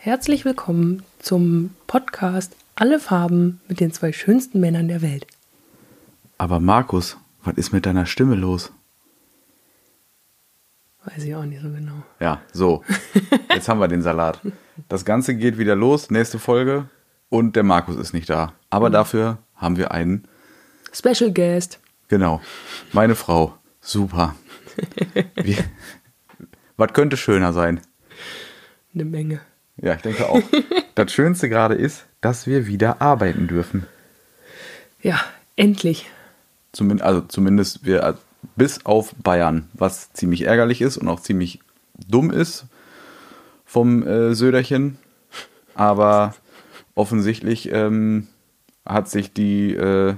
Herzlich willkommen zum Podcast Alle Farben mit den zwei schönsten Männern der Welt. Aber Markus, was ist mit deiner Stimme los? Weiß ich auch nicht so genau. Ja, so. Jetzt haben wir den Salat. Das Ganze geht wieder los, nächste Folge. Und der Markus ist nicht da. Aber dafür haben wir einen, Special Guest. genau, meine Frau. Super. Wie, was könnte schöner sein? Eine Menge. Ja, ich denke auch. Das Schönste gerade ist, dass wir wieder arbeiten dürfen. Ja, endlich. Zumin also zumindest wir äh, bis auf Bayern, was ziemlich ärgerlich ist und auch ziemlich dumm ist vom äh, Söderchen. Aber offensichtlich ähm, hat sich die äh,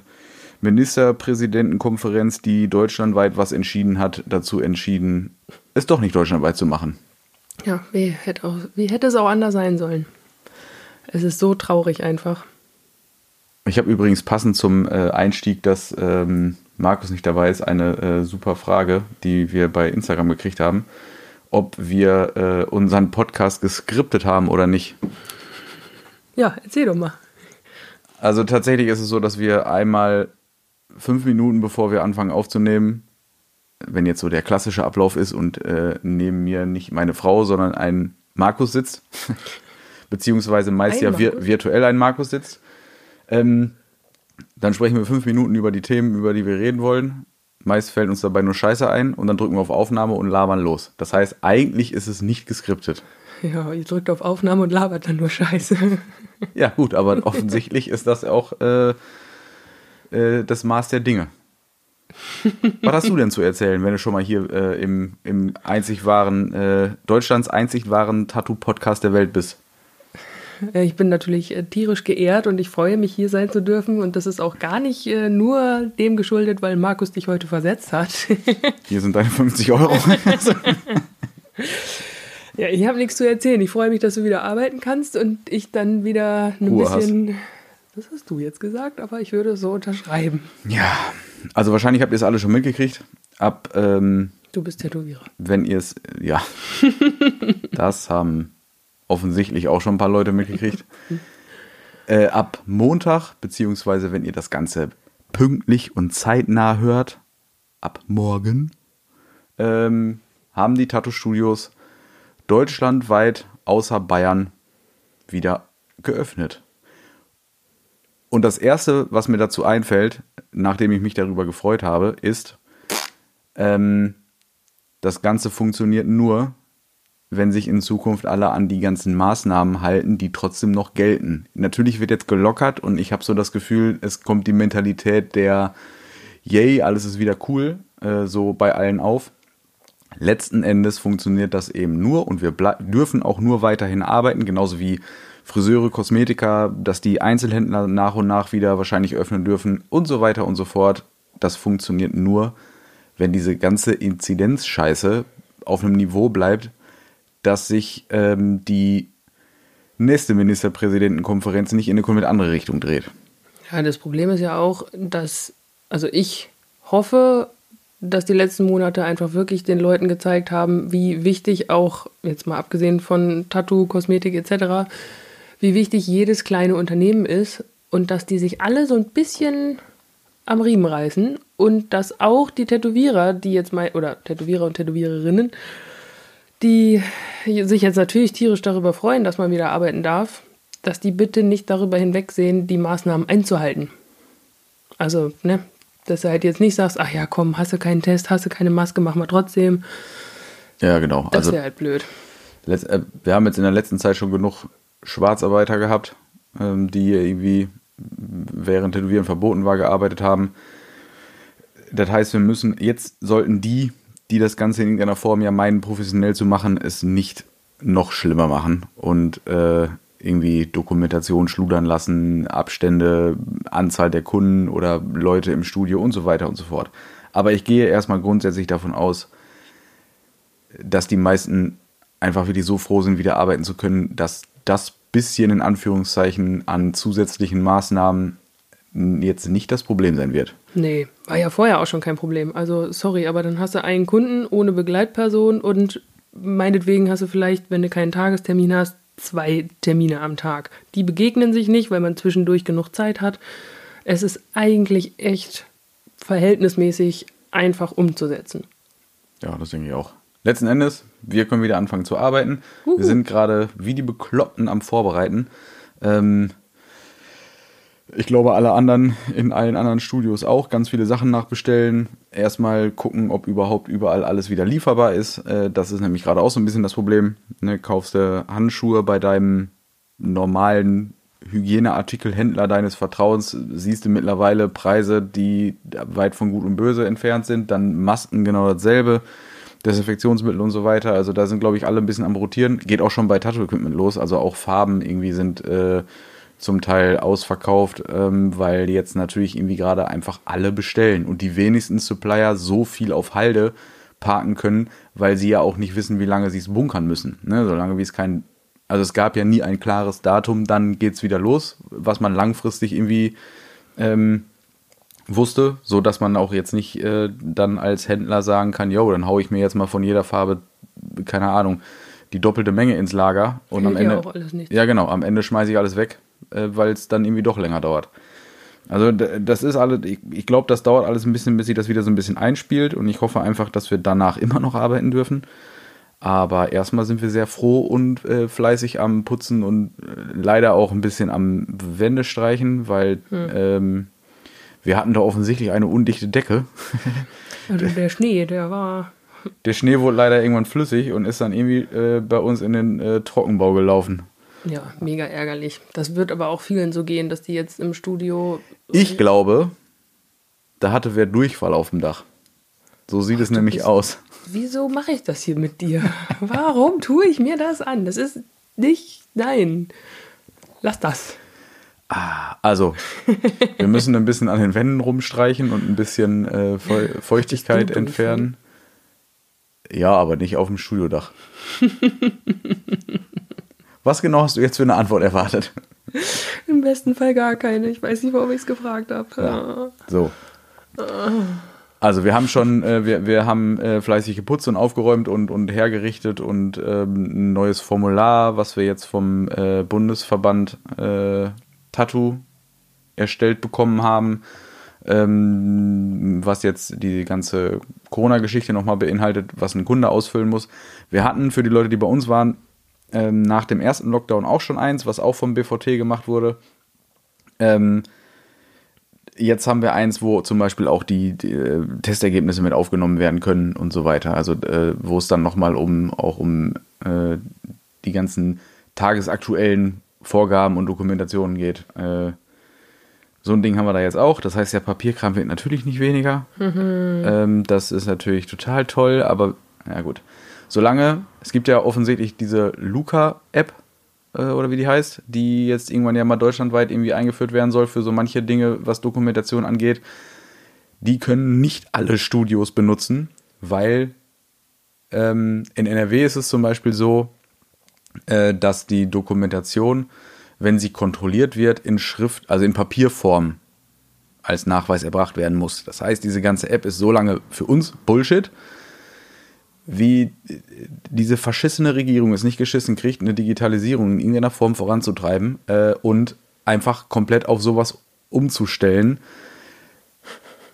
Ministerpräsidentenkonferenz, die deutschlandweit was entschieden hat, dazu entschieden, es doch nicht deutschlandweit zu machen. Ja, wie hätte, auch, wie hätte es auch anders sein sollen? Es ist so traurig einfach. Ich habe übrigens passend zum äh, Einstieg, dass ähm, Markus nicht dabei ist, eine äh, super Frage, die wir bei Instagram gekriegt haben, ob wir äh, unseren Podcast geskriptet haben oder nicht. Ja, erzähl doch mal. Also tatsächlich ist es so, dass wir einmal fünf Minuten bevor wir anfangen aufzunehmen, wenn jetzt so der klassische Ablauf ist und äh, neben mir nicht meine Frau, sondern ein Markus sitzt, beziehungsweise meist Ein ja vir virtuell ein Markus sitzt, ähm, dann sprechen wir fünf Minuten über die Themen, über die wir reden wollen. Meist fällt uns dabei nur Scheiße ein und dann drücken wir auf Aufnahme und labern los. Das heißt, eigentlich ist es nicht geskriptet. Ja, ihr drückt auf Aufnahme und labert dann nur Scheiße. Ja, gut, aber offensichtlich ist das auch äh, äh, das Maß der Dinge. Was hast du denn zu erzählen, wenn du schon mal hier äh, im, im einzig wahren, äh, Deutschlands einzig wahren Tattoo-Podcast der Welt bist? Äh, Ich bin natürlich äh, tierisch geehrt und ich freue mich, hier sein zu dürfen. Und das ist auch gar nicht äh, nur dem geschuldet, weil Markus dich heute versetzt hat. Hier sind deine 50 Euro. ja, ich habe nichts zu erzählen. Ich freue mich, dass du wieder arbeiten kannst und ich dann wieder ein Ruhe hast. bisschen. Das hast du jetzt gesagt, aber ich würde es so unterschreiben. ja, also wahrscheinlich habt ihr es alle schon mitgekriegt. Ab, ähm, Du bist Tätowierer. wenn ihr es, ja, das haben offensichtlich auch schon ein paar Leute mitgekriegt. Äh, ab Montag, beziehungsweise wenn ihr das Ganze pünktlich und zeitnah hört, ab morgen, ähm, haben die Tattoo-Studios deutschlandweit außer Bayern wieder geöffnet. Und das Erste, was mir dazu einfällt, nachdem ich mich darüber gefreut habe, ist, ähm, das Ganze funktioniert nur, wenn sich in Zukunft alle an die ganzen Maßnahmen halten, die trotzdem noch gelten. Natürlich wird jetzt gelockert und ich habe so das Gefühl, es kommt die Mentalität der Yay, alles ist wieder cool, äh, so bei allen auf. Letzten Endes funktioniert das eben nur und wir dürfen auch nur weiterhin arbeiten, genauso wie Friseure, Kosmetiker, dass die Einzelhändler nach und nach wieder wahrscheinlich öffnen dürfen und so weiter und so fort. Das funktioniert nur, wenn diese ganze Inzidenzscheiße auf einem Niveau bleibt, dass sich ähm, die nächste Ministerpräsidentenkonferenz nicht in eine komplett andere Richtung dreht. Ja, das Problem ist ja auch, dass, also ich hoffe, dass die letzten Monate einfach wirklich den Leuten gezeigt haben, wie wichtig auch, jetzt mal abgesehen von Tattoo, Kosmetik etc., wie wichtig jedes kleine Unternehmen ist und dass die sich alle so ein bisschen am Riemen reißen und dass auch die Tätowierer, die jetzt mal, oder Tätowierer und Tätowiererinnen, die sich jetzt natürlich tierisch darüber freuen, dass man wieder arbeiten darf, dass die bitte nicht darüber hinwegsehen, die Maßnahmen einzuhalten. Also, ne, dass du halt jetzt nicht sagst, ach ja, komm, hast du keinen Test, hast du keine Maske, mach mal trotzdem. Ja, genau. Das Also wäre halt blöd. äh, wir haben jetzt in der letzten Zeit schon genug Schwarzarbeiter gehabt, ähm, die irgendwie während Tätowieren verboten war, gearbeitet haben. Das heißt, wir müssen, jetzt sollten die, die das Ganze in irgendeiner Form ja meinen, professionell zu machen, es nicht noch schlimmer machen und äh, irgendwie Dokumentation schludern lassen, Abstände, Anzahl der Kunden oder Leute im Studio und so weiter und so fort. Aber ich gehe erstmal grundsätzlich davon aus, dass die meisten einfach wirklich so froh sind, wieder arbeiten zu können, dass das bisschen in Anführungszeichen an zusätzlichen Maßnahmen jetzt nicht das Problem sein wird. Nee, war ja vorher auch schon kein Problem. Also, sorry, aber dann hast du einen Kunden ohne Begleitperson und meinetwegen hast du vielleicht, wenn du keinen Tagestermin hast, zwei Termine am Tag. Die begegnen sich nicht, weil man zwischendurch genug Zeit hat. Es ist eigentlich echt verhältnismäßig einfach umzusetzen. Ja, das denke ich auch. Letzten Endes, wir können wieder anfangen zu arbeiten. Uhu. Wir sind gerade wie die Bekloppten am Vorbereiten. Ähm, ich glaube, alle anderen in allen anderen Studios auch ganz viele Sachen nachbestellen. Erstmal gucken, ob überhaupt überall alles wieder lieferbar ist. Äh, das ist nämlich gerade auch so ein bisschen das Problem. Ne, kaufst du Handschuhe bei deinem normalen Hygieneartikelhändler deines Vertrauens, siehst du mittlerweile Preise, die weit von Gut und Böse entfernt sind. Dann Masken genau dasselbe. Desinfektionsmittel und so weiter. Also da sind, glaube ich, alle ein bisschen am Rotieren. Geht auch schon bei Tattoo-Equipment los. Also auch Farben irgendwie sind äh, zum Teil ausverkauft, ähm, weil jetzt natürlich irgendwie gerade einfach alle bestellen und die wenigsten Supplier so viel auf Halde parken können, weil sie ja auch nicht wissen, wie lange sie es bunkern müssen. Ne? Solange wie es kein, also es gab ja nie ein klares Datum, dann geht es wieder los, was man langfristig irgendwie ähm, wusste, so dass man auch jetzt nicht äh, dann als Händler sagen kann, yo, dann haue ich mir jetzt mal von jeder Farbe, keine Ahnung, die doppelte Menge ins Lager und Hält am Ende, ja genau, am Ende schmeiße ich alles weg äh, weil es dann irgendwie doch länger dauert. Also das ist alles, ich, ich glaube, das dauert alles ein bisschen, bis sich das wieder so ein bisschen einspielt und ich hoffe einfach, dass wir danach immer noch arbeiten dürfen. Aber erstmal sind wir sehr froh und äh, fleißig am Putzen und äh, leider auch ein bisschen am Wände streichen, weil hm. ähm, wir hatten da offensichtlich eine undichte Decke. Also der Schnee, der war. Der Schnee wurde leider irgendwann flüssig und ist dann irgendwie äh, bei uns in den äh, Trockenbau gelaufen. Ja, mega ärgerlich. Das wird aber auch vielen so gehen, dass die jetzt im Studio. Ich glaube, da hatte wer Durchfall auf dem Dach. So sieht Ach, es nämlich bist, aus. Wieso mache ich das hier mit dir? Warum tue ich mir das an? Das ist nicht. Nein. Lass das. Ah, also, wir müssen ein bisschen an den Wänden rumstreichen und ein bisschen äh, Feuchtigkeit entfernen. Ja, aber nicht auf dem Studiodach. Was genau hast du jetzt für eine Antwort erwartet? Im besten Fall gar keine. Ich weiß nicht, warum ich es gefragt habe. Ja. So. Also wir haben schon, äh, wir, wir haben äh, fleißig geputzt und aufgeräumt und, und hergerichtet und ähm, ein neues Formular, was wir jetzt vom äh, Bundesverband äh, Tattoo erstellt bekommen haben, ähm, was jetzt die ganze Corona-Geschichte nochmal beinhaltet, was ein Kunde ausfüllen muss. Wir hatten für die Leute, die bei uns waren, ähm, nach dem ersten Lockdown auch schon eins, was auch vom BVT gemacht wurde. Ähm, jetzt haben wir eins, wo zum Beispiel auch die, die äh, Testergebnisse mit aufgenommen werden können und so weiter. Also äh, wo es dann nochmal um auch um äh, die ganzen tagesaktuellen Vorgaben und Dokumentationen geht. Äh, so ein Ding haben wir da jetzt auch. Das heißt, der Papierkram wird natürlich nicht weniger. Mhm. Ähm, das ist natürlich total toll, aber ja gut solange, es gibt ja offensichtlich diese Luca-App, äh, oder wie die heißt, die jetzt irgendwann ja mal deutschlandweit irgendwie eingeführt werden soll für so manche Dinge, was Dokumentation angeht. Die können nicht alle Studios benutzen, weil ähm, in NRW ist es zum Beispiel so, äh, dass die Dokumentation, wenn sie kontrolliert wird, in Schrift, also in Papierform als Nachweis erbracht werden muss. Das heißt, diese ganze App ist so lange für uns Bullshit, wie diese verschissene Regierung es nicht geschissen kriegt, eine Digitalisierung in irgendeiner Form voranzutreiben äh, und einfach komplett auf sowas umzustellen.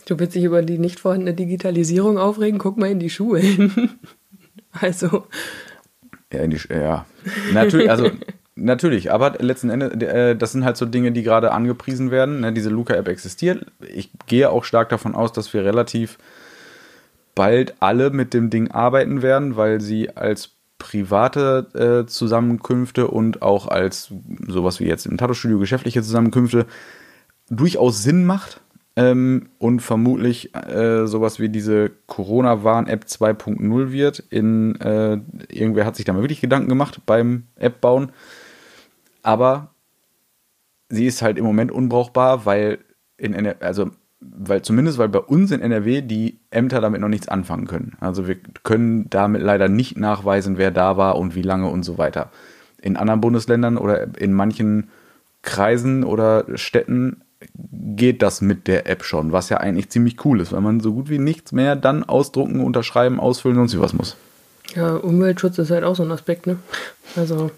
Du willst dich über die nicht vorhandene Digitalisierung aufregen? Guck mal in die Schulen. also. In die, ja. Natürlich, also natürlich, aber letzten Endes, äh, das sind halt so Dinge, die gerade angepriesen werden. Ne? Diese Luca-App existiert. Ich gehe auch stark davon aus, dass wir relativ bald alle mit dem Ding arbeiten werden, weil sie als private äh, Zusammenkünfte und auch als sowas wie jetzt im Tattoo-Studio geschäftliche Zusammenkünfte durchaus Sinn macht. Ähm, und vermutlich äh, sowas wie diese Corona-Warn-App 2.0 wird. In, äh, irgendwer hat sich da mal wirklich Gedanken gemacht beim App bauen. Aber sie ist halt im Moment unbrauchbar, weil in, also weil zumindest weil bei uns in NRW die Ämter damit noch nichts anfangen können. Also wir können damit leider nicht nachweisen, wer da war und wie lange und so weiter. In anderen Bundesländern oder in manchen Kreisen oder Städten geht das mit der App schon, was ja eigentlich ziemlich cool ist, weil man so gut wie nichts mehr dann ausdrucken, unterschreiben, ausfüllen und so was muss. Ja, Umweltschutz ist halt auch so ein Aspekt, ne? Also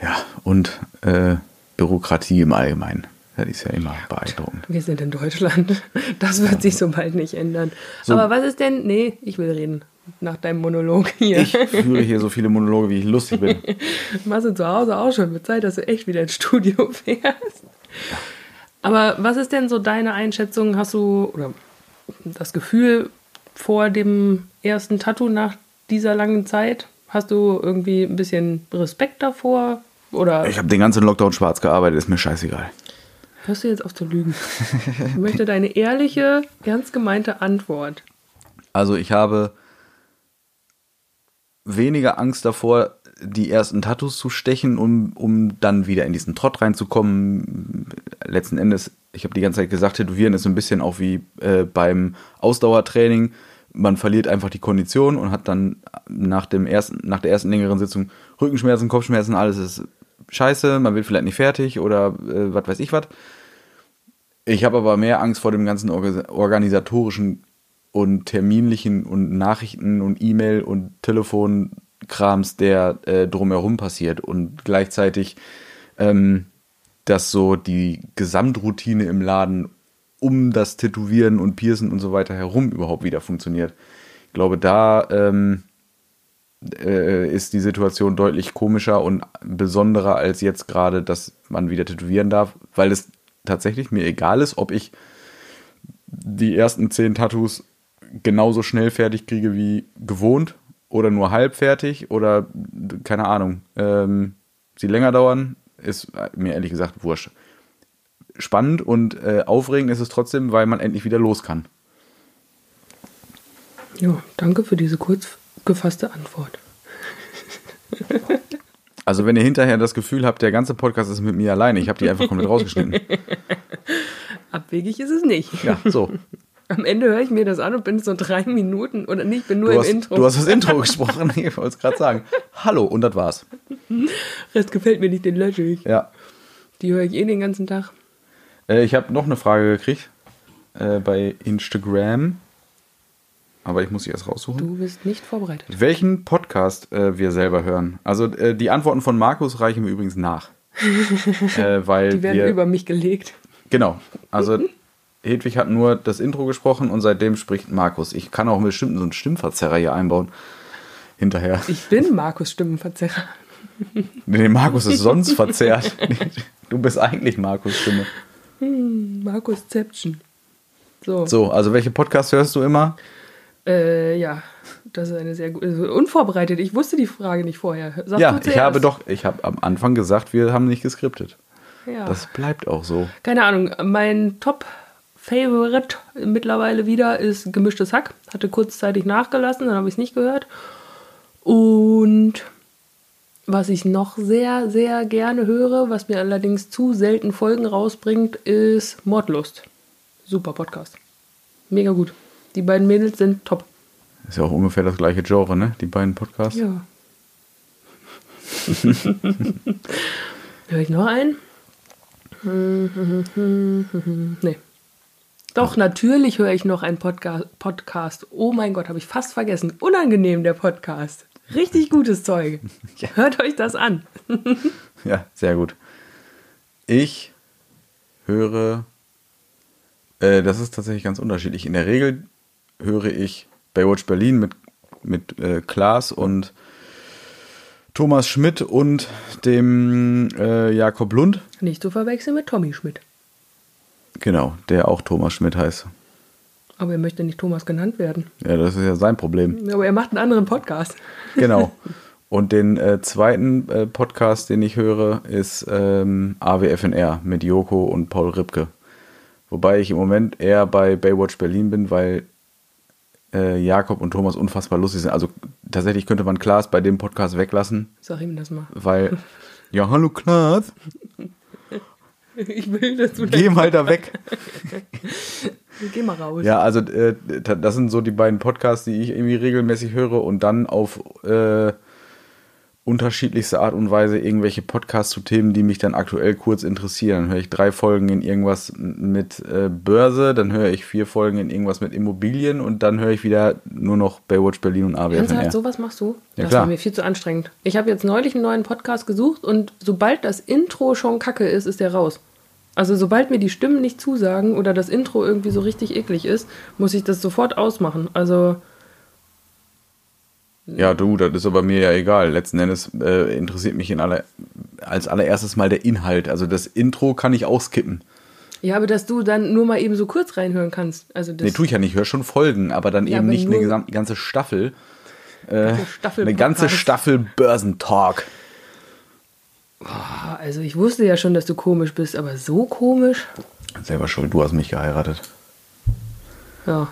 Ja, und äh, Bürokratie im Allgemeinen. Das ist ja immer beeindruckend. Wir sind in Deutschland. Das wird sich so bald nicht ändern. So. Aber was ist denn. Nee, ich will reden. Nach deinem Monolog hier. Ich führe hier so viele Monologe, wie ich lustig bin. Machst du zu Hause auch schon mit Zeit, dass du echt wieder ins Studio fährst. Aber was ist denn so deine Einschätzung? Hast du oder das Gefühl vor dem ersten Tattoo nach dieser langen Zeit? Hast du irgendwie ein bisschen Respekt davor? Oder Ich habe den ganzen Lockdown schwarz gearbeitet, ist mir scheißegal. hörst du jetzt auf zu lügen? Ich möchte deine ehrliche, ernst gemeinte Antwort. Also ich habe weniger Angst davor, die ersten Tattoos zu stechen, um, um dann wieder in diesen Trott reinzukommen. Letzten Endes, ich habe die ganze Zeit gesagt, Tätowieren ist so ein bisschen auch wie äh, beim Ausdauertraining. Man verliert einfach die Kondition und hat dann nach, dem ersten, nach der ersten längeren Sitzung Rückenschmerzen, Kopfschmerzen, alles ist scheiße, man wird vielleicht nicht fertig oder äh, was weiß ich was. Ich habe aber mehr Angst vor dem ganzen Orga- organisatorischen und terminlichen und Nachrichten und E-Mail und Telefonkrams, der äh, drumherum passiert und gleichzeitig, ähm, dass so die Gesamtroutine im Laden um das Tätowieren und Piercen und so weiter herum überhaupt wieder funktioniert. Ich glaube, da ähm, äh, ist die Situation deutlich komischer und besonderer als jetzt gerade, dass man wieder tätowieren darf, weil es tatsächlich mir egal ist, ob ich die ersten zehn Tattoos genauso schnell fertig kriege wie gewohnt oder nur halb fertig oder keine Ahnung, ähm, sie länger dauern, ist mir ehrlich gesagt wurscht. Spannend und äh, aufregend ist es trotzdem, weil man endlich wieder los kann. Ja, danke für diese kurz gefasste Antwort. Also wenn ihr hinterher das Gefühl habt, der ganze Podcast ist mit mir alleine, ich habe die einfach komplett rausgeschnitten. Abwegig ist es nicht. Ja, so. Am Ende höre ich mir das an und bin so drei Minuten oder nicht, bin nur Du im hast, Intro. du hast das Intro gesprochen, ich wollte es gerade sagen. Hallo, und das war's. Rest gefällt mir nicht, den lösche ich. Ja. Die höre ich eh den ganzen Tag. Äh, ich habe noch eine Frage gekriegt äh, bei Instagram. Aber ich muss sie erst raussuchen. Du bist nicht vorbereitet. Welchen Podcast äh, wir selber hören. Also äh, die Antworten von Markus reichen wir übrigens nach. äh, weil Die werden wir, über mich gelegt. Genau. Also Hedwig hat nur das Intro gesprochen und seitdem spricht Markus. Ich kann auch bestimmt so einen Stimmverzerrer hier einbauen. Hinterher. Ich bin Markus Stimmenverzerrer. Nee, Markus ist sonst verzerrt. Du bist eigentlich Markus Stimme. Markus Zeption. So. So, also welche Podcasts hörst du immer? Äh, ja, das ist eine sehr gute. Also unvorbereitet. Ich wusste die Frage nicht vorher. Sag ja, ich habe doch, ich habe am Anfang gesagt, wir haben nicht geskriptet. Ja. Das bleibt auch so. Keine Ahnung. Mein Top-Favorite mittlerweile wieder ist Gemischtes Hack. Hatte kurzzeitig nachgelassen, dann habe ich es nicht gehört. Und was ich noch sehr, sehr gerne höre, was mir allerdings zu selten Folgen rausbringt, ist Mordlust. Super Podcast. Mega gut. Die beiden Mädels sind top. Ist ja auch ungefähr das gleiche Genre, ne? Die beiden Podcasts. Ja. Höre ich noch einen? Nee. Doch, natürlich höre ich noch einen Podca Podcast. Oh mein Gott, habe ich fast vergessen. Unangenehm, der Podcast. Richtig gutes Zeug. Hört euch das an. Ja, sehr gut. Ich höre, äh, das ist tatsächlich ganz unterschiedlich. In der Regel höre ich Baywatch Berlin mit, mit äh, Klaas und Thomas Schmidt und dem äh, Jakob Lund. Nicht zu verwechseln mit Tommy Schmidt. Genau, der auch Thomas Schmidt heißt. Aber er möchte nicht Thomas genannt werden. Ja, das ist ja sein Problem. Aber er macht einen anderen Podcast. Genau. Und den äh, zweiten äh, Podcast, den ich höre, ist ähm, AWFNR mit Joko und Paul Ripke. Wobei ich im Moment eher bei Baywatch Berlin bin, weil äh, Jakob und Thomas unfassbar lustig sind. Also tatsächlich könnte man Klaas bei dem Podcast weglassen, Sag ihm das mal. weil, ja, hallo Klaas, Ich will, dass du geh mal da weg. Geh mal raus. Ja, also äh, das sind so die beiden Podcasts, die ich irgendwie regelmäßig höre und dann auf äh, unterschiedlichste Art und Weise irgendwelche Podcasts zu Themen, die mich dann aktuell kurz interessieren. Dann höre ich drei Folgen in irgendwas mit äh, Börse, dann höre ich vier Folgen in irgendwas mit Immobilien und dann höre ich wieder nur noch Baywatch Berlin und AWFNR. Ernsthaft, sowas machst du? Ja, das klar. war mir viel zu anstrengend. Ich habe jetzt neulich einen neuen Podcast gesucht und sobald das Intro schon kacke ist, ist der raus. Also sobald mir die Stimmen nicht zusagen oder das Intro irgendwie so richtig eklig ist, muss ich das sofort ausmachen. Also Ja, du, das ist aber mir ja egal. Letzten Endes äh, interessiert mich in aller, als allererstes mal der Inhalt. Also das Intro kann ich auskippen. ja, aber dass du dann nur mal eben so kurz reinhören kannst. Also das Nee, tue ich ja nicht. Ich höre schon Folgen, aber dann Ja, eben aber nicht eine ganze Staffel. Staffel Eine ganze. Staffel Börsentalk. Ah, Also ich wusste ja schon, dass du komisch bist, aber so komisch? Selber schuld, du hast mich geheiratet. Ja.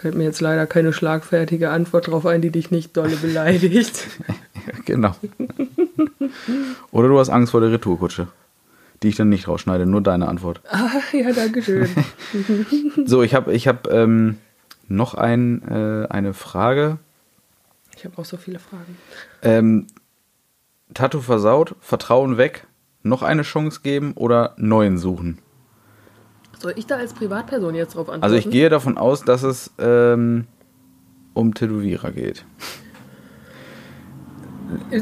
Fällt mir jetzt leider keine schlagfertige Antwort drauf ein, die dich nicht dolle beleidigt. genau. Oder du hast Angst vor der Retourkutsche, die ich dann nicht rausschneide. Nur deine Antwort. ah, ja, danke schön. So, ich habe ich hab, ähm, noch ein, äh, eine Frage. Ich habe auch so viele Fragen. Ähm, Tattoo versaut, Vertrauen weg, noch eine Chance geben oder neuen suchen? Soll ich da als Privatperson jetzt drauf antworten? Also ich gehe davon aus, dass es ähm, um Tätowierer geht.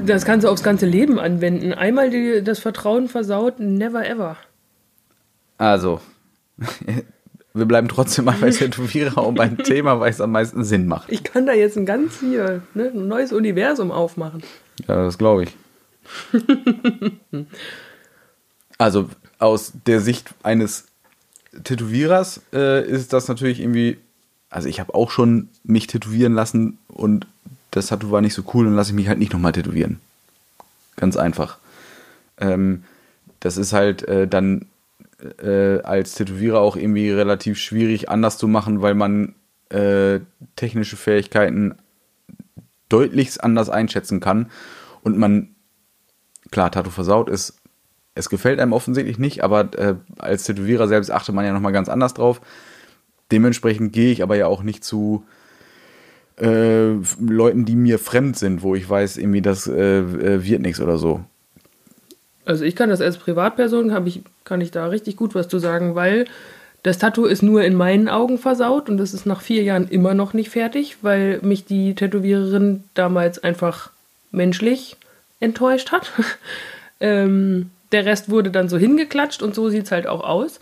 Das kannst du aufs ganze Leben anwenden. Einmal die, das Vertrauen versaut, never ever. Also, wir bleiben trotzdem mal bei Tätowierer um ein Thema, weil es am meisten Sinn macht. Ich kann da jetzt ein ganz hier, ne, ein neues Universum aufmachen. Ja, das glaube ich. also aus der Sicht eines Tätowierers äh, ist das natürlich irgendwie, also ich habe auch schon mich tätowieren lassen und das Tattoo war nicht so cool, dann lasse ich mich halt nicht nochmal tätowieren. Ganz einfach. Ähm, das ist halt äh, dann äh, als Tätowierer auch irgendwie relativ schwierig anders zu machen, weil man äh, technische Fähigkeiten deutlichst anders einschätzen kann und man, klar, Tattoo versaut ist, es gefällt einem offensichtlich nicht, aber äh, als Tätowierer selbst achtet man ja nochmal ganz anders drauf. Dementsprechend gehe ich aber ja auch nicht zu äh, Leuten, die mir fremd sind, wo ich weiß, irgendwie, das äh, äh, wird nichts oder so. Also ich kann das als Privatperson, ich, kann ich da richtig gut was zu sagen, weil das Tattoo ist nur in meinen Augen versaut und es ist nach vier Jahren immer noch nicht fertig, weil mich die Tätowiererin damals einfach menschlich enttäuscht hat. ähm, der Rest wurde dann so hingeklatscht und so sieht es halt auch aus.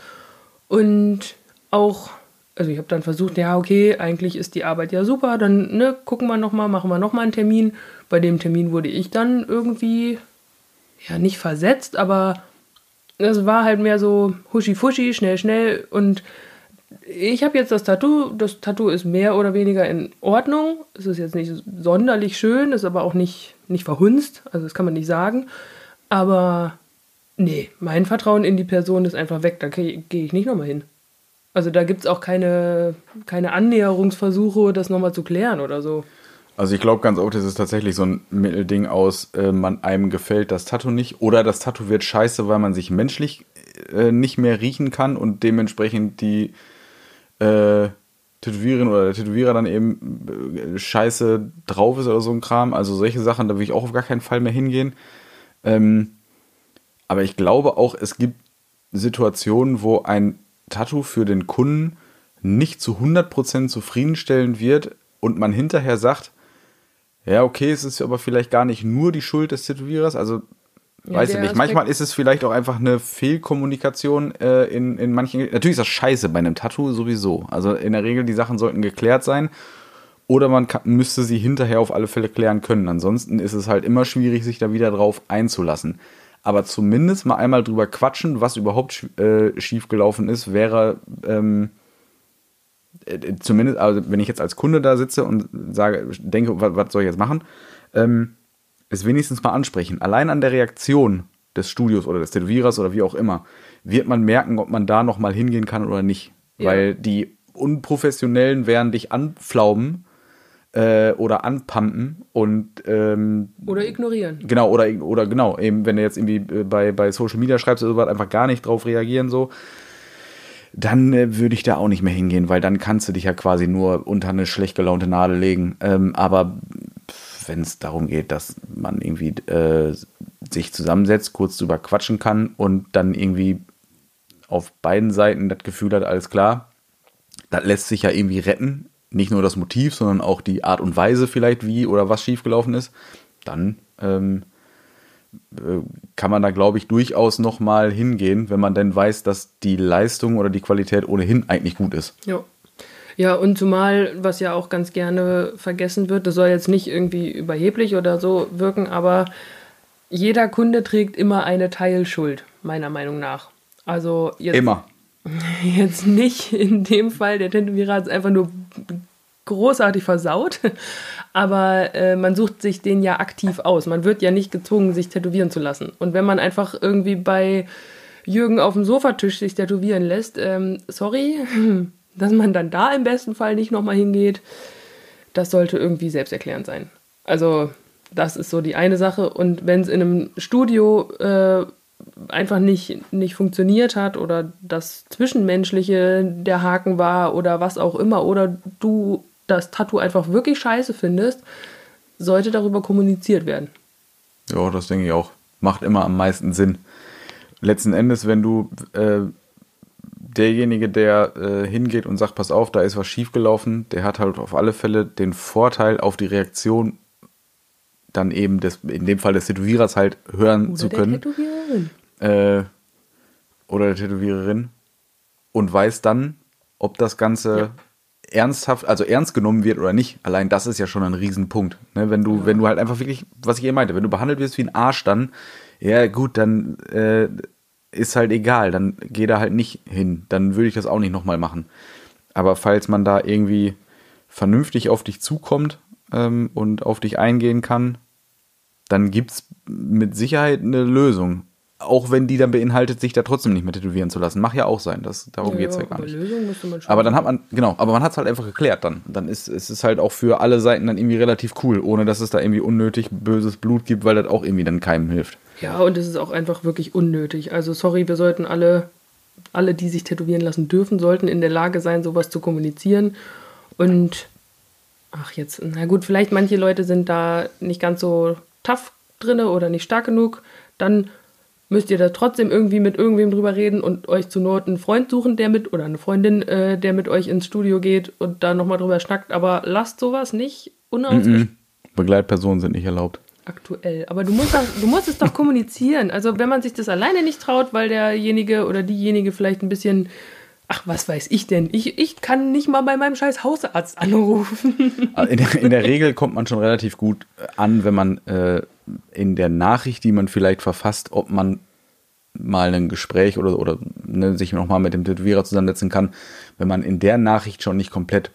Und auch, also ich habe dann versucht, ja, okay, eigentlich ist die Arbeit ja super, dann ne, gucken wir nochmal, machen wir nochmal einen Termin. Bei dem Termin wurde ich dann irgendwie ja, nicht versetzt, aber es war halt mehr so huschi-fuschi, schnell, schnell. Und ich habe jetzt das Tattoo. Das Tattoo ist mehr oder weniger in Ordnung. Es ist jetzt nicht sonderlich schön, ist aber auch nicht, nicht verhunzt. Also, das kann man nicht sagen. Aber nee, mein Vertrauen in die Person ist einfach weg. Da gehe ich nicht nochmal hin. Also, da gibt es auch keine, keine Annäherungsversuche, das nochmal zu klären oder so. Also ich glaube ganz oft, ist tatsächlich so ein Mittelding aus, äh, man einem gefällt das Tattoo nicht oder das Tattoo wird scheiße, weil man sich menschlich äh, nicht mehr riechen kann und dementsprechend die äh, Tätowiererin oder der Tätowierer dann eben äh, scheiße drauf ist oder so ein Kram. Also solche Sachen, da will ich auch auf gar keinen Fall mehr hingehen. Ähm, aber ich glaube auch, es gibt Situationen, wo ein Tattoo für den Kunden nicht zu 100% zufriedenstellend wird und man hinterher sagt, ja, okay, es ist aber vielleicht gar nicht nur die Schuld des Tätowierers. Also, Ja, weiß ich nicht. Aspekt- Manchmal ist es vielleicht auch einfach eine Fehlkommunikation äh, in, in manchen. Natürlich ist das scheiße bei einem Tattoo sowieso. Also, in der Regel, die Sachen sollten geklärt sein. Oder man kann, müsste sie hinterher auf alle Fälle klären können. Ansonsten ist es halt immer schwierig, sich da wieder drauf einzulassen. Aber zumindest mal einmal drüber quatschen, was überhaupt äh, schiefgelaufen ist, wäre ähm, äh, zumindest, also wenn ich jetzt als Kunde da sitze und sage, denke, was, was soll ich jetzt machen, ähm, es wenigstens mal ansprechen. Allein an der Reaktion des Studios oder des Tätowierers oder wie auch immer, wird man merken, ob man da noch mal hingehen kann oder nicht. Ja. Weil die Unprofessionellen werden dich anpflaumen äh, oder anpumpen und ähm, Oder ignorieren. Genau, oder, oder genau, eben, wenn du jetzt irgendwie äh, bei, bei Social Media schreibst oder sowas, einfach gar nicht drauf reagieren, so, dann äh, würde ich da auch nicht mehr hingehen, weil dann kannst du dich ja quasi nur unter eine schlecht gelaunte Nadel legen. Ähm, aber wenn es darum geht, dass man irgendwie äh, sich zusammensetzt, kurz drüber quatschen kann und dann irgendwie auf beiden Seiten das Gefühl hat, alles klar, das lässt sich ja irgendwie retten. Nicht nur das Motiv, sondern auch die Art und Weise vielleicht, wie oder was schiefgelaufen ist. Dann ähm, äh, kann man da, glaube ich, durchaus nochmal hingehen, wenn man denn weiß, dass die Leistung oder die Qualität ohnehin eigentlich gut ist. Ja. Ja, und zumal, was ja auch ganz gerne vergessen wird, das soll jetzt nicht irgendwie überheblich oder so wirken, aber jeder Kunde trägt immer eine Teilschuld, meiner Meinung nach. Also jetzt, immer. Jetzt nicht in dem Fall, der Tätowierer hat es einfach nur großartig versaut, aber äh, man sucht sich den ja aktiv aus. Man wird ja nicht gezwungen, sich tätowieren zu lassen. Und wenn man einfach irgendwie bei Jürgen auf dem Sofatisch sich tätowieren lässt, ähm, sorry, dass man dann da im besten Fall nicht nochmal hingeht, das sollte irgendwie selbsterklärend sein. Also das ist so die eine Sache. Und wenn es in einem Studio äh, einfach nicht, nicht funktioniert hat oder das Zwischenmenschliche der Haken war oder was auch immer oder du das Tattoo einfach wirklich scheiße findest, sollte darüber kommuniziert werden. Ja, das denke ich auch. Macht immer am meisten Sinn. Letzten Endes, wenn du äh, derjenige, der äh, hingeht und sagt, pass auf, da ist was schiefgelaufen, der hat halt auf alle Fälle den Vorteil, auf die Reaktion dann eben des, in dem Fall des Tätowierers halt hören oder zu können. Äh, oder der Tätowiererin. Und weiß dann, ob das Ganze ja. ernsthaft, also ernst genommen wird oder nicht. Allein das ist ja schon ein Riesenpunkt. Ne? Wenn du, ja. wenn du halt einfach wirklich, was ich eben meinte, wenn du behandelt wirst wie ein Arsch, dann, ja gut, dann äh, ist halt egal, dann geh da halt nicht hin. Dann würde ich das auch nicht nochmal machen. Aber falls man da irgendwie vernünftig auf dich zukommt ähm, und auf dich eingehen kann, dann gibt es mit Sicherheit eine Lösung. Auch wenn die dann beinhaltet, sich da trotzdem nicht mehr tätowieren zu lassen. Mach ja auch sein, das, darum ja, geht es ja gar nicht. aber dann hat man, genau, aber man hat es halt einfach geklärt dann. Dann ist, ist es halt auch für alle Seiten dann irgendwie relativ cool, ohne dass es da irgendwie unnötig böses Blut gibt, weil das auch irgendwie dann keinem hilft. Ja, und es ist auch einfach wirklich unnötig. Also sorry, wir sollten alle, alle, die sich tätowieren lassen dürfen, sollten in der Lage sein, sowas zu kommunizieren. Und ach jetzt, na gut, vielleicht manche Leute sind da nicht ganz so tough drinne oder nicht stark genug, dann müsst ihr da trotzdem irgendwie mit irgendwem drüber reden und euch zur Not einen Freund suchen, der mit oder eine Freundin, äh, der mit euch ins Studio geht und da nochmal drüber schnackt. Aber lasst sowas nicht unausgesprochen. Begleitpersonen sind nicht erlaubt aktuell. Aber du musst, doch, du musst es doch kommunizieren. Also wenn man sich das alleine nicht traut, weil derjenige oder diejenige vielleicht ein bisschen, ach, was weiß ich denn? Ich, ich kann nicht mal bei meinem scheiß Hausarzt anrufen. Also in der, in der Regel kommt man schon relativ gut an, wenn man äh, in der Nachricht, die man vielleicht verfasst, ob man mal ein Gespräch oder, oder ne, sich nochmal mit dem Tätowierer zusammensetzen kann, wenn man in der Nachricht schon nicht komplett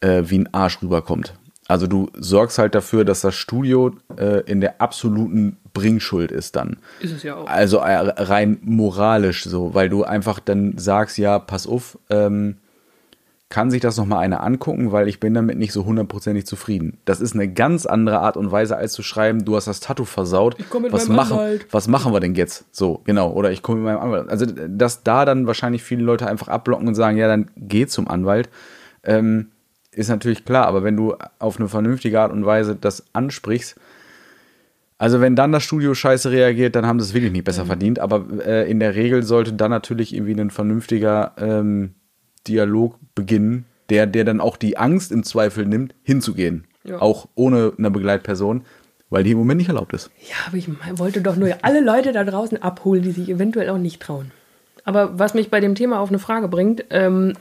äh, wie ein Arsch rüberkommt. Also du sorgst halt dafür, dass das Studio äh, in der absoluten Bringschuld ist dann. Ist es ja auch. Also äh, rein moralisch so, weil du einfach dann sagst, ja, pass auf, ähm, kann sich das nochmal einer angucken, weil ich bin damit nicht so hundertprozentig zufrieden. Das ist eine ganz andere Art und Weise, als zu schreiben, du hast das Tattoo versaut. Ich komme mit was meinem machen, Anwalt. Was machen wir denn jetzt? So, genau. Oder ich komme mit meinem Anwalt. Also, dass da dann wahrscheinlich viele Leute einfach abblocken und sagen, ja, dann geh zum Anwalt. Ähm, ist natürlich klar, aber wenn du auf eine vernünftige Art und Weise das ansprichst, also wenn dann das Studio scheiße reagiert, dann haben sie es wirklich nicht besser mhm. verdient. Aber äh, in der Regel sollte dann natürlich irgendwie ein vernünftiger ähm, Dialog beginnen, der, der dann auch die Angst im Zweifel nimmt, hinzugehen. Ja. Auch ohne eine Begleitperson, weil die im Moment nicht erlaubt ist. Ja, aber ich wollte doch nur alle Leute da draußen abholen, die sich eventuell auch nicht trauen. Aber was mich bei dem Thema auf eine Frage bringt, ähm,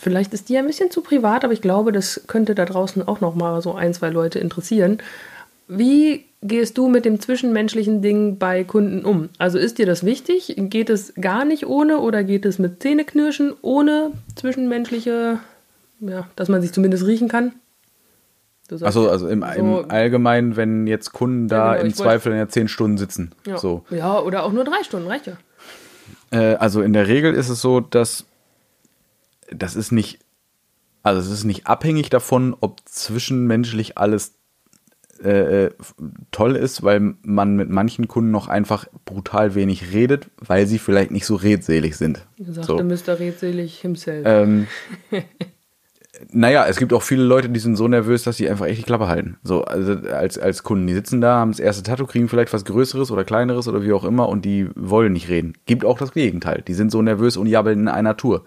Vielleicht ist die ein bisschen zu privat, aber ich glaube, das könnte da draußen auch noch mal so ein, zwei Leute interessieren. Wie gehst du mit dem zwischenmenschlichen Ding bei Kunden um? Also ist dir das wichtig? Geht es gar nicht ohne oder geht es mit Zähneknirschen ohne zwischenmenschliche, ja, dass man sich zumindest riechen kann? Achso, also im, so, im, Allgemeinen, wenn jetzt Kunden da ja, genau, im Zweifel in ja zehn Stunden sitzen. Ja. So. ja, oder auch nur drei Stunden, reicht ja. Äh, also in der Regel ist es so, dass das ist nicht, also es ist nicht abhängig davon, ob zwischenmenschlich alles äh, äh, toll ist, weil man mit manchen Kunden noch einfach brutal wenig redet, weil sie vielleicht nicht so redselig sind. Sagte so. Mr. Redselig himself. Ähm, naja, es gibt auch viele Leute, die sind so nervös, dass sie einfach echt die Klappe halten. So, also als, als Kunden, die sitzen da, haben das erste Tattoo, kriegen vielleicht was Größeres oder Kleineres oder wie auch immer und die wollen nicht reden. Gibt auch das Gegenteil. Die sind so nervös und jabbeln in einer Tour.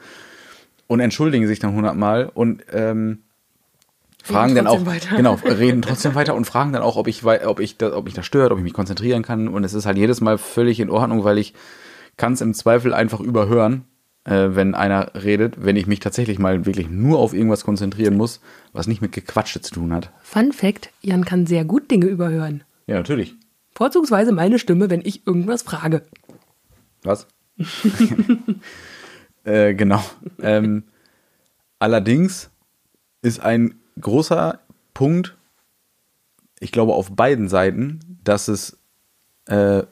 Und entschuldigen sich dann hundertmal und ähm, fragen dann auch, weiter. genau, reden trotzdem weiter und fragen dann auch, ob ich, ob ich, da, ob mich das stört, ob ich mich konzentrieren kann. Und es ist halt jedes Mal völlig in Ordnung, weil ich kann es im Zweifel einfach überhören, äh, wenn einer redet, wenn ich mich tatsächlich mal wirklich nur auf irgendwas konzentrieren muss, was nicht mit Gequatsche zu tun hat. Fun Fact: Jan kann sehr gut Dinge überhören. Ja, natürlich. Vorzugsweise meine Stimme, wenn ich irgendwas frage. Was? äh, genau. Ähm, allerdings ist ein großer Punkt, ich glaube auf beiden Seiten, dass es äh,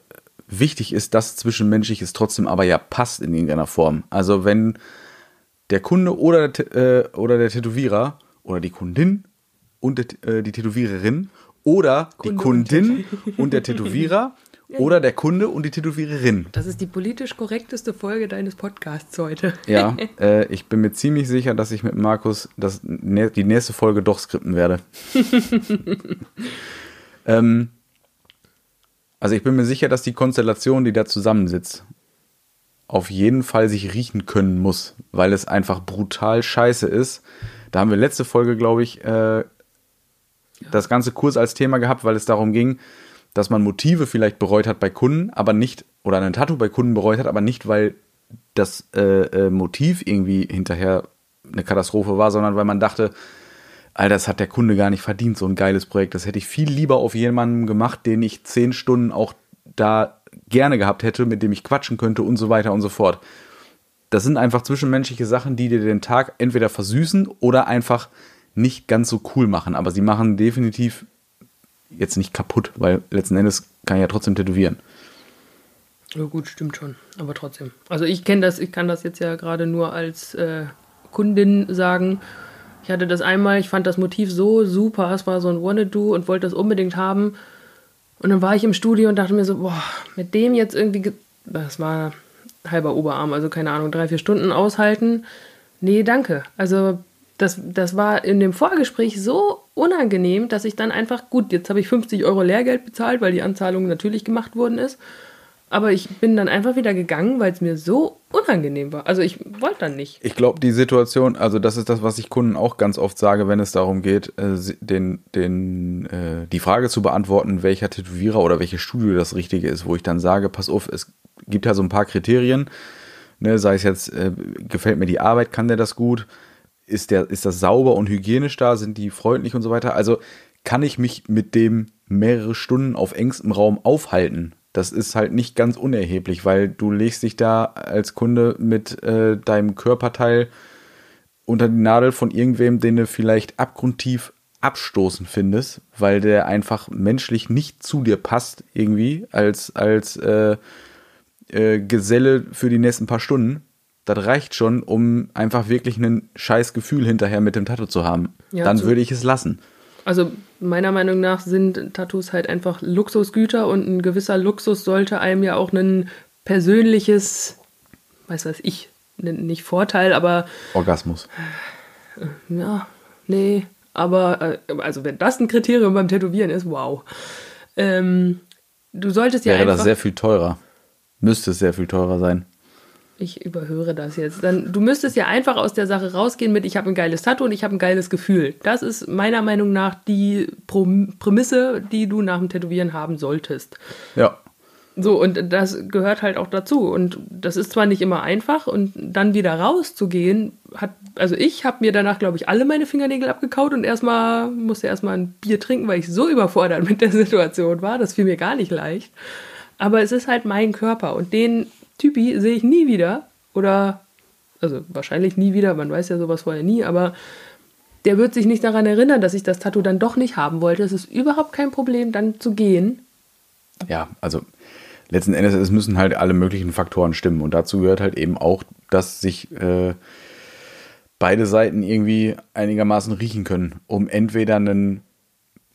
wichtig ist, dass Zwischenmenschliches trotzdem aber ja passt in irgendeiner Form. Also wenn der Kunde oder der, äh, oder der Tätowierer oder die Kundin und der, äh, die Tätowiererin oder die Kunde und Kundin und der Tätowierer oder der Kunde und die Tätowiererin. Das ist die politisch korrekteste Folge deines Podcasts heute. Ja, äh, ich bin mir ziemlich sicher, dass ich mit Markus das, die nächste Folge doch skripten werde. ähm, also ich bin mir sicher, dass die Konstellation, die da zusammensitzt, auf jeden Fall sich riechen können muss, weil es einfach brutal scheiße ist. Da haben wir letzte Folge, glaube ich, äh, das ganze Kurs als Thema gehabt, weil es darum ging, dass man Motive vielleicht bereut hat bei Kunden, aber nicht, oder ein Tattoo bei Kunden bereut hat, aber nicht, weil das äh, äh, Motiv irgendwie hinterher eine Katastrophe war, sondern weil man dachte, Alter, das hat der Kunde gar nicht verdient, so ein geiles Projekt. Das hätte ich viel lieber auf jemanden gemacht, den ich zehn Stunden auch da gerne gehabt hätte, mit dem ich quatschen könnte und so weiter und so fort. Das sind einfach zwischenmenschliche Sachen, die dir den Tag entweder versüßen oder einfach nicht ganz so cool machen. Aber sie machen definitiv jetzt nicht kaputt, weil letzten Endes kann ich ja trotzdem tätowieren. Ja gut, stimmt schon, aber trotzdem. Also ich kenne das, ich kann das jetzt ja gerade nur als äh, Kundin sagen. Ich hatte das einmal, ich fand das Motiv so super, es war so ein Wanna-Do und wollte das unbedingt haben. Und dann war ich im Studio und dachte mir so, boah, mit dem jetzt irgendwie, ge- das war halber Oberarm, also keine Ahnung, drei, vier Stunden aushalten. Nee, danke. Also das, das war in dem Vorgespräch so unangenehm, dass ich dann einfach, gut, jetzt habe ich 50 Euro Lehrgeld bezahlt, weil die Anzahlung natürlich gemacht worden ist. Aber ich bin dann einfach wieder gegangen, weil es mir so unangenehm war. Also ich wollte dann nicht. Ich glaube, die Situation, also das ist das, was ich Kunden auch ganz oft sage, wenn es darum geht, äh, den, den, äh, die Frage zu beantworten, welcher Tätowierer oder welches Studio das Richtige ist, wo ich dann sage, pass auf, es gibt ja so ein paar Kriterien, ne, sei es jetzt, äh, gefällt mir die Arbeit, kann der das gut, ist, der, ist das sauber und hygienisch da, sind die freundlich und so weiter. Also kann ich mich mit dem mehrere Stunden auf engstem Raum aufhalten. Das ist halt nicht ganz unerheblich, weil du legst dich da als Kunde mit äh, deinem Körperteil unter die Nadel von irgendwem, den du vielleicht abgrundtief abstoßen findest, weil der einfach menschlich nicht zu dir passt irgendwie als als äh, äh, Geselle für die nächsten paar Stunden. Das reicht schon, um einfach wirklich ein scheiß Gefühl hinterher mit dem Tattoo zu haben. Ja, Dann zu- würde ich es lassen. Also meiner Meinung nach sind Tattoos halt einfach Luxusgüter und ein gewisser Luxus sollte einem ja auch ein persönliches, weiß was ich, nicht Vorteil, aber Orgasmus. ja, nee, aber äh, also wenn das ein Kriterium beim Tätowieren ist, wow. Ähm, du solltest ja Wäre einfach das sehr viel teurer. Müsste es sehr viel teurer sein. Ich überhöre das jetzt. Dann, du müsstest ja einfach aus der Sache rausgehen mit, ich habe ein geiles Tattoo und ich habe ein geiles Gefühl. Das ist meiner Meinung nach die Prämisse, die du nach dem Tätowieren haben solltest. Ja. So, und das gehört halt auch dazu. Und das ist zwar nicht immer einfach und dann wieder rauszugehen, hat, also ich habe mir danach, glaube ich, alle meine Fingernägel abgekaut und erstmal musste erstmal ein Bier trinken, weil ich so überfordert mit der Situation war. Das fiel mir gar nicht leicht. Aber es ist halt mein Körper und den Typi sehe ich nie wieder. Oder, also wahrscheinlich nie wieder, man weiß ja sowas vorher nie, aber der wird sich nicht daran erinnern, dass ich das Tattoo dann doch nicht haben wollte. Es ist überhaupt kein Problem, dann zu gehen. Ja, also letzten Endes, es müssen halt alle möglichen Faktoren stimmen. Und dazu gehört halt eben auch, dass sich äh, beide Seiten irgendwie einigermaßen riechen können, um entweder einen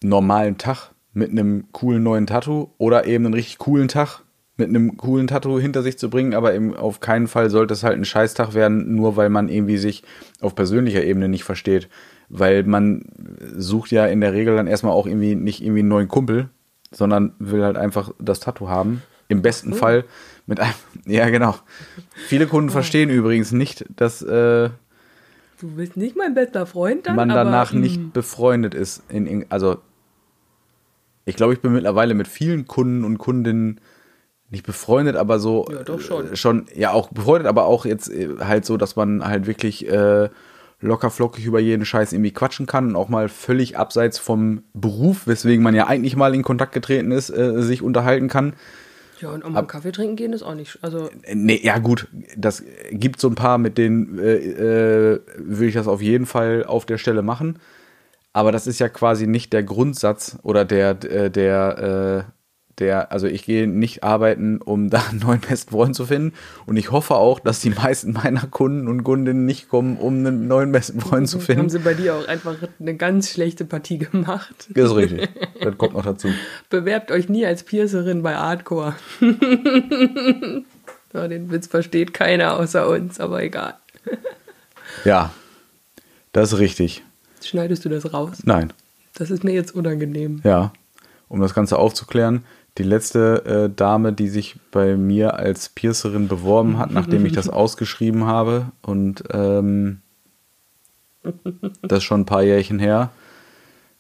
normalen Tag mit einem coolen neuen Tattoo oder eben einen richtig coolen Tag mit einem coolen Tattoo hinter sich zu bringen, aber eben auf keinen Fall sollte es halt ein Scheißtag werden, nur weil man irgendwie sich auf persönlicher Ebene nicht versteht. Weil man sucht ja in der Regel dann erstmal auch irgendwie nicht irgendwie einen neuen Kumpel, sondern will halt einfach das Tattoo haben. Im besten so. Fall mit einem, ja genau. Viele Kunden verstehen übrigens nicht, dass äh, Du bist nicht mein bester Freund dann, man aber, danach mm, nicht befreundet ist. In, in, also, ich glaube, ich bin mittlerweile mit vielen Kunden und Kundinnen nicht befreundet, aber so Ja, doch schon. äh, schon ja auch befreundet, aber auch jetzt äh, halt so, dass man halt wirklich äh, locker flockig über jeden Scheiß irgendwie quatschen kann und auch mal völlig abseits vom Beruf, weswegen man ja eigentlich mal in Kontakt getreten ist, äh, sich unterhalten kann. Ja, und auch mal einen Kaffee trinken gehen ist auch nicht. Also, Äh, Nee, ja gut, das gibt so ein paar, mit denen äh, äh, würde ich das auf jeden Fall auf der Stelle machen. Aber das ist ja quasi nicht der Grundsatz oder der, der, äh, der, also ich gehe nicht arbeiten, um da einen neuen besten Freund zu finden. Und ich hoffe auch, dass die meisten meiner Kunden und Kundinnen nicht kommen, um einen neuen besten Freund zu haben finden. sie bei dir auch einfach eine ganz schlechte Partie gemacht. Das ist richtig. Das kommt noch dazu. Bewerbt euch nie als Piercerin bei Hardcore. ja, den Witz versteht keiner außer uns, aber egal. Ja, das ist richtig. Schneidest du das raus? Nein. Das ist mir jetzt unangenehm. Ja, um das Ganze aufzuklären, die letzte äh, Dame, die sich bei mir als Piercerin beworben hat, nachdem ich das ausgeschrieben habe und ähm, das ist schon ein paar Jährchen her,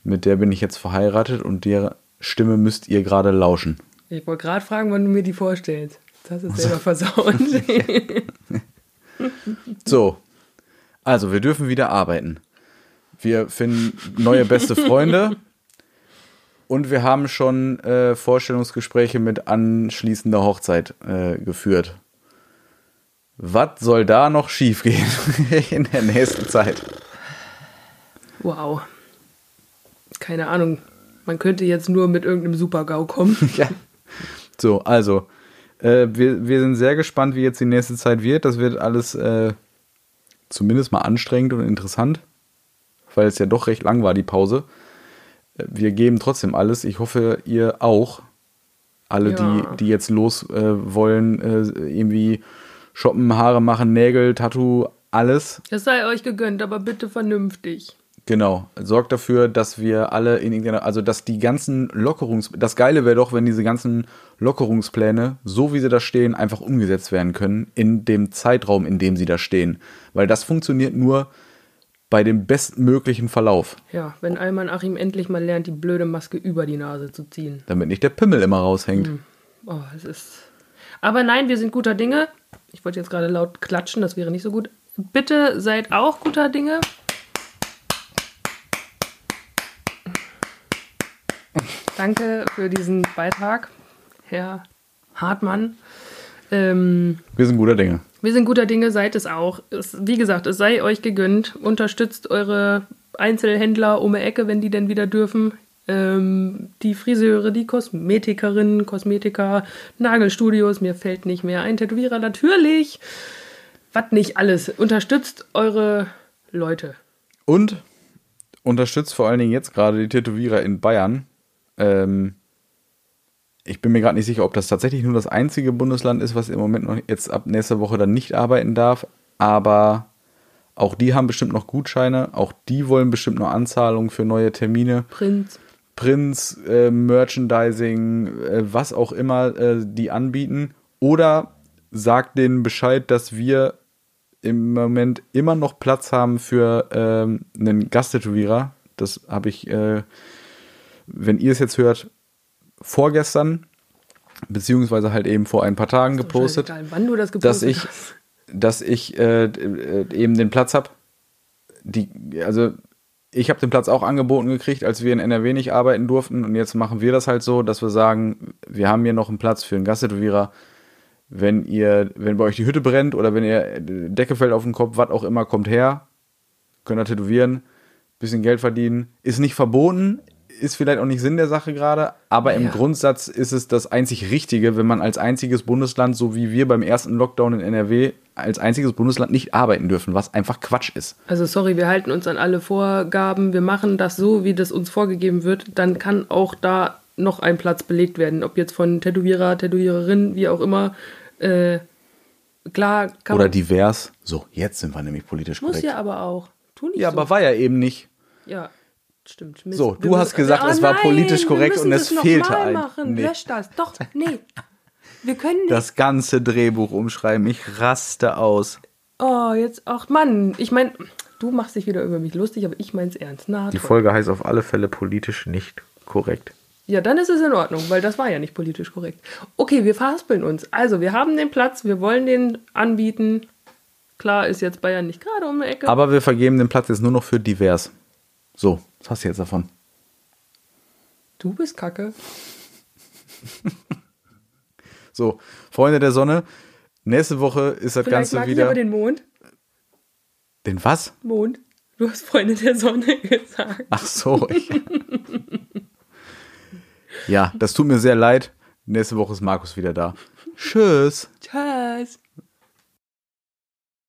mit der bin ich jetzt verheiratet und der Stimme müsst ihr gerade lauschen. Ich wollte gerade fragen, wann du mir die vorstellst. Das ist selber versaut. So, also wir dürfen wieder arbeiten. Wir finden neue beste Freunde und wir haben schon äh, Vorstellungsgespräche mit anschließender Hochzeit äh, geführt. Was soll da noch schiefgehen in der nächsten Zeit? wow. Keine Ahnung. Man könnte jetzt nur mit irgendeinem Super-GAU kommen. Ja. So, also, äh, wir, wir sind sehr gespannt, wie jetzt die nächste Zeit wird. Das wird alles äh, zumindest mal anstrengend und interessant, weil es ja doch recht lang war, die Pause. Wir geben trotzdem alles. Ich hoffe, ihr auch. Alle, Ja. die, die jetzt los äh, wollen, äh, irgendwie shoppen, Haare machen, Nägel, Tattoo, alles. Es sei euch gegönnt, aber bitte vernünftig. Genau, sorgt dafür, dass wir alle in irgendeiner, also dass die ganzen Lockerungs, das Geile wäre doch, wenn diese ganzen Lockerungspläne, so wie sie da stehen, einfach umgesetzt werden können in dem Zeitraum, in dem sie da stehen, weil das funktioniert nur bei dem bestmöglichen Verlauf, Ja, wenn Alman Achim endlich mal lernt, die blöde Maske über die Nase zu ziehen. damit nicht der Pimmel immer raushängt. Oh, es ist. Aber nein, wir sind guter Dinge. Ich wollte jetzt gerade laut klatschen, das wäre nicht so gut. Bitte seid auch guter Dinge. Danke für diesen Beitrag, Herr Hartmann. Ähm, Wir sind guter Dinge. wir sind guter Dinge, seid es auch. Es, wie gesagt, es sei euch gegönnt. Unterstützt eure Einzelhändler um die Ecke, wenn die denn wieder dürfen. Ähm, die Friseure, die Kosmetikerinnen, Kosmetiker, Nagelstudios, mir fällt nicht mehr ein. Tätowierer natürlich. Was nicht alles. Unterstützt eure Leute. Und unterstützt vor allen Dingen jetzt gerade die Tätowierer in Bayern. Ähm, ich bin mir gerade nicht sicher, ob das tatsächlich nur das einzige Bundesland ist, was im Moment noch jetzt ab nächster Woche dann nicht arbeiten darf. Aber auch die haben bestimmt noch Gutscheine. Auch die wollen bestimmt noch Anzahlungen für neue Termine. Prinz. Prints, äh, Merchandising, äh, was auch immer äh, die anbieten. Oder sagt denen Bescheid, dass wir im Moment immer noch Platz haben für ähm, einen Gasttätowierer. Das habe ich, äh, wenn ihr es jetzt hört, vorgestern, beziehungsweise halt eben vor ein paar Tagen gepostet Scheißegal, wann du das gepostet dass ich, hast. dass ich äh, äh, eben den Platz habe. Also ich habe den Platz auch angeboten gekriegt, als wir in NRW nicht arbeiten durften. Und jetzt machen wir das halt so, dass wir sagen, wir haben hier noch einen Platz für einen Gasttätowierer. Wenn ihr, wenn bei euch die Hütte brennt oder wenn ihr Decke fällt auf den Kopf, was auch immer, kommt her, könnt ihr tätowieren, bisschen Geld verdienen. Ist nicht verboten, ist vielleicht auch nicht Sinn der Sache gerade, aber im Ja. Grundsatz ist es das einzig Richtige, wenn man als einziges Bundesland, so wie wir beim ersten Lockdown in NRW, als einziges Bundesland nicht arbeiten dürfen, was einfach Quatsch ist. Also sorry, wir halten uns an alle Vorgaben, wir machen das so, wie das uns vorgegeben wird, dann kann auch da noch ein Platz belegt werden. Ob jetzt von Tätowierer, Tätowiererin, wie auch immer. Äh, klar kann Oder divers. So, jetzt sind wir nämlich politisch Muss korrekt. ja aber auch. Tu nicht ja, so. aber war ja eben nicht. Ja, stimmt. Mist. So, Wir du hast müssen- gesagt, es war politisch wir korrekt und es fehlte ein- machen. Nee. Lösch das. Doch, nee. Wir können nicht. Das ganze Drehbuch umschreiben. Ich raste aus. Oh, jetzt, ach Mann. Ich meine, du machst dich wieder über mich lustig, aber ich mein's ernst. Na, Die toll. Folge heißt auf alle Fälle politisch nicht korrekt. Ja, dann ist es in Ordnung, weil das war ja nicht politisch korrekt. Okay, wir verhaspeln uns. Also, wir haben den Platz, wir wollen den anbieten. Klar ist jetzt Bayern nicht gerade um die Ecke. Aber wir vergeben den Platz jetzt nur noch für divers. So, was hast du jetzt davon? du bist kacke. So, Freunde der Sonne, nächste Woche ist das Vielleicht Ganze mag ich wieder. aber den Mond. den was? Mond. Du hast Freunde der Sonne gesagt. Ach so. Ich ja, das tut mir sehr leid. Nächste Woche ist Markus wieder da. Tschüss. Tschüss.